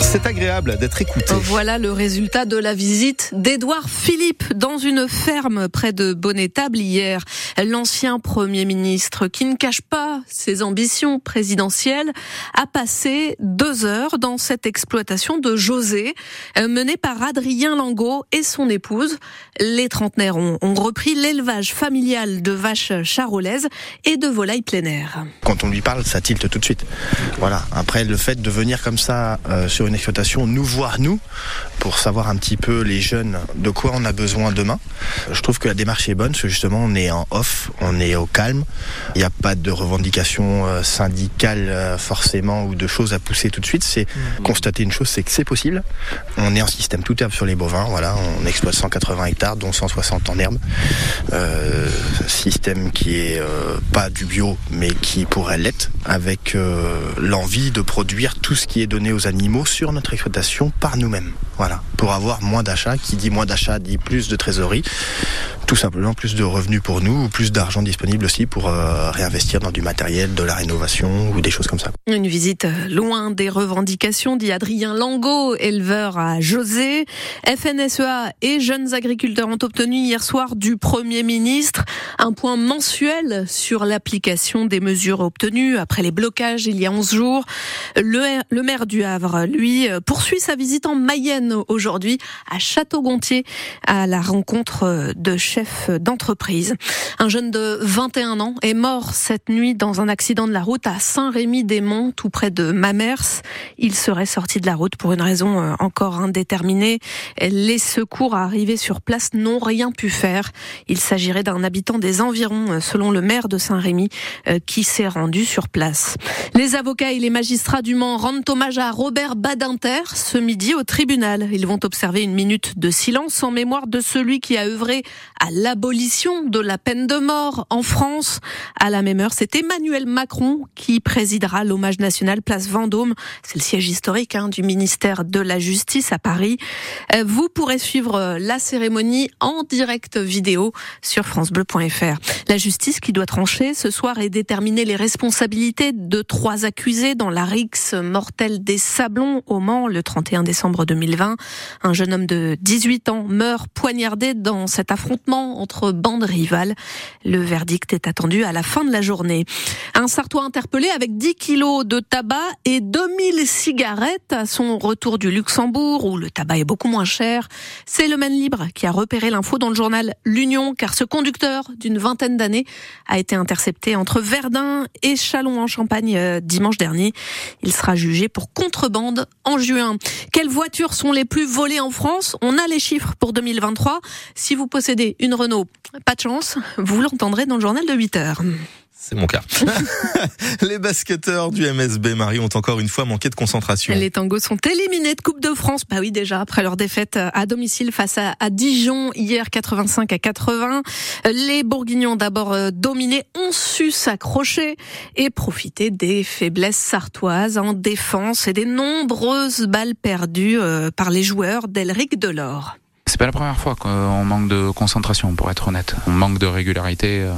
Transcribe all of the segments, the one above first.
C'est agréable d'être écouté. Voilà le résultat de la visite d'Édouard Philippe dans une ferme près de Bonnetable hier. L'ancien Premier ministre, qui ne cache pas ses ambitions présidentielles, a passé deux heures dans cette exploitation de José, menée par Adrien Langot et son épouse. Les trentenaires ont, repris l'élevage familial de vaches charolaises et de volailles plein air. Quand on lui parle, ça tilte tout de suite. Voilà. Après, le fait de venir comme ça euh, sur une exploitation, nous voir nous, pour savoir un petit peu les jeunes de quoi on a besoin demain. Je trouve que la démarche est bonne, parce que justement on est en off, on est au calme. Il n'y a pas de revendications euh, syndicales euh, forcément ou de choses à pousser tout de suite. C'est mmh. constater une chose, c'est que c'est possible. On est en système tout herbe sur les bovins. Voilà, on exploite 180 hectares, dont 160 en herbe. Euh, système qui est pas du bio, mais qui pourrait l'être, avec l'envie de produire tout ce qui est donné aux animaux sur notre exploitation par nous-mêmes. Voilà, pour avoir moins d'achats. Qui dit moins d'achats dit plus de trésorerie. Tout simplement plus de revenus pour nous, ou plus d'argent disponible aussi pour euh, réinvestir dans du matériel, de la rénovation ou des choses comme ça. Une visite loin des revendications, dit Adrien Langot, éleveur à José. FNSEA et jeunes agriculteurs ont obtenu hier soir du Premier ministre un point mensuel sur l'application des mesures obtenues après les blocages il y a 11 jours. Le, maire du Havre, lui, poursuit sa visite en Mayenne aujourd'hui à Château-Gontier à la rencontre de chefs d'entreprise. Un jeune de 21 ans est mort cette nuit dans un accident de la route à Saint-Rémy-des-Monts, tout près de Mamers. Il serait sorti de la route pour une raison euh, encore indéterminée. Les secours arrivés sur place n'ont rien pu faire. Il s'agirait d'un habitant des environs, euh, selon le maire de Saint-Rémy, euh, qui s'est rendu sur place. Les avocats et les magistrats du Mans rendent hommage à Robert Badinter ce midi au tribunal. Ils vont observer une minute de silence en mémoire de celui qui a œuvré à l'abolition de la peine de mort en France. À la même heure, c'est Emmanuel Macron qui présidera l'hommage national place Vendôme. C'est le siège historique hein, du ministère de la Justice à Paris. Euh, vous pourrez suivre la cérémonie en direct vidéo sur francebleu.fr. La justice qui doit trancher ce soir et déterminer les responsabilités de trois accusés dans la rixe mortelle des Sablons au Mans le 31 décembre 2020. Un jeune homme de 18 ans meurt poignardé dans cet affrontement entre bandes rivales. Le verdict est attendu à la fin de la journée. Un Sartois interpellé avec 10 kilos de tabac et 2000 cigarettes à son retour du Luxembourg où le tabac est beaucoup moins cher. C'est le Maine Libre qui a repéré l'info dans le journal L'Union car ce conducteur d'une vingtaine d'années a été intercepté entre Verdun et Chalon en Champagne euh, dimanche dernier. Il sera jugé pour contrebande en juin. Quelles voitures sont les plus volées en France? On a les chiffres pour 2023. Si vous possédez une Renault, pas de chance, vous l'entendrez dans le journal de 8 heures. C'est mon cas. les basketteurs du MSB Marie ont encore une fois manqué de concentration. Les tangos sont éliminés de Coupe de France. Bah oui, déjà après leur défaite à domicile face à, Dijon hier 85 à 80. Les Bourguignons d'abord euh, dominés ont su s'accrocher et profiter des faiblesses sartoises en défense et des nombreuses balles perdues euh, par les joueurs d'Elric Delors. C'est pas la première fois qu'on manque de concentration, pour être honnête. On manque de régularité. Euh,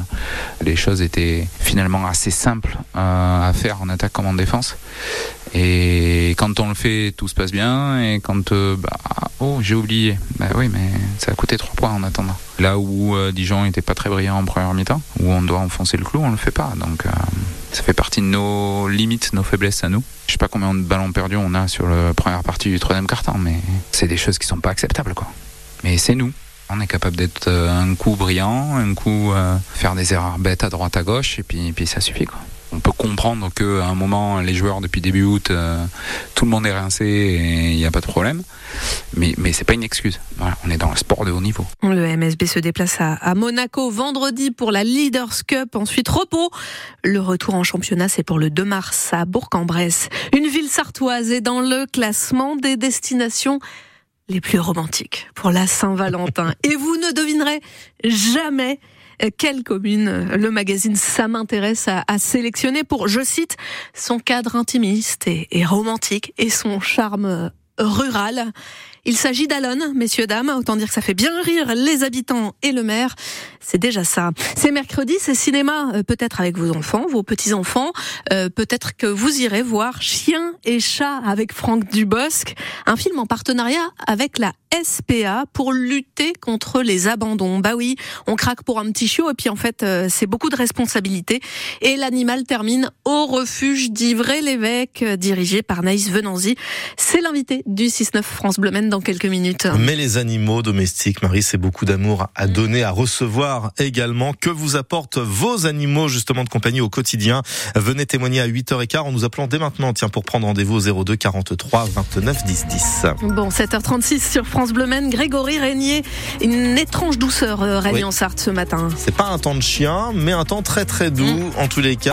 les choses étaient finalement assez simples euh, à faire en attaque comme en défense. Et quand on le fait, tout se passe bien. Et quand, euh, bah, oh, j'ai oublié. Bah oui, mais ça a coûté trois points en attendant. Là où Dijon n'était pas très brillant en première mi-temps, où on doit enfoncer le clou, on le fait pas. Donc, ça fait partie de nos limites, nos faiblesses à nous. Je sais pas combien de ballons perdus on a sur la première partie du troisième quart mais c'est des choses qui sont pas acceptables, quoi. Mais c'est nous. On est capable d'être euh, un coup brillant, un coup euh, faire des erreurs bêtes à droite à gauche, et puis, puis ça suffit. Quoi. On peut comprendre qu'à un moment, les joueurs depuis début août, euh, tout le monde est rincé et il n'y a pas de problème. Mais, mais c'est pas une excuse. Voilà, on est dans le sport de haut niveau. Le MSB se déplace à, à Monaco vendredi pour la Leaders Cup. Ensuite, repos. Le retour en championnat, c'est pour le 2 mars à Bourg-en-Bresse. Une ville sartoise est dans le classement des destinations les plus romantiques pour la Saint-Valentin. Et vous ne devinerez jamais quelle commune le magazine Ça m'intéresse à, sélectionner pour, je cite, son cadre intimiste et romantique et son charme rural. Il s'agit d'Alon, messieurs, dames. Autant dire que ça fait bien rire les habitants et le maire. C'est déjà ça. C'est mercredi, c'est cinéma, euh, peut-être avec vos enfants, vos petits-enfants. Euh, peut-être que vous irez voir Chien et chat avec Franck Dubosc. Un film en partenariat avec la SPA pour lutter contre les abandons. Bah oui, on craque pour un petit chiot et puis en fait euh, c'est beaucoup de responsabilités. Et l'animal termine au refuge d'Ivray-l'Évêque, dirigé par Naïs Venanzi. C'est l'invité du 6-9 France Bleu dans quelques minutes. Mais les animaux domestiques, Marie, c'est beaucoup d'amour à donner, à recevoir également. Que vous apportent vos animaux justement de compagnie au quotidien? Venez témoigner à 8h15 en nous appelant dès maintenant, tiens, pour prendre rendez-vous au 02 43 29 10 10. Bon, 7h36 sur France Bleu Grégory Régnier, une étrange douceur euh, règne en Sarthe ce matin. C'est pas un temps de chien, mais un temps très très doux mm. en tous les cas.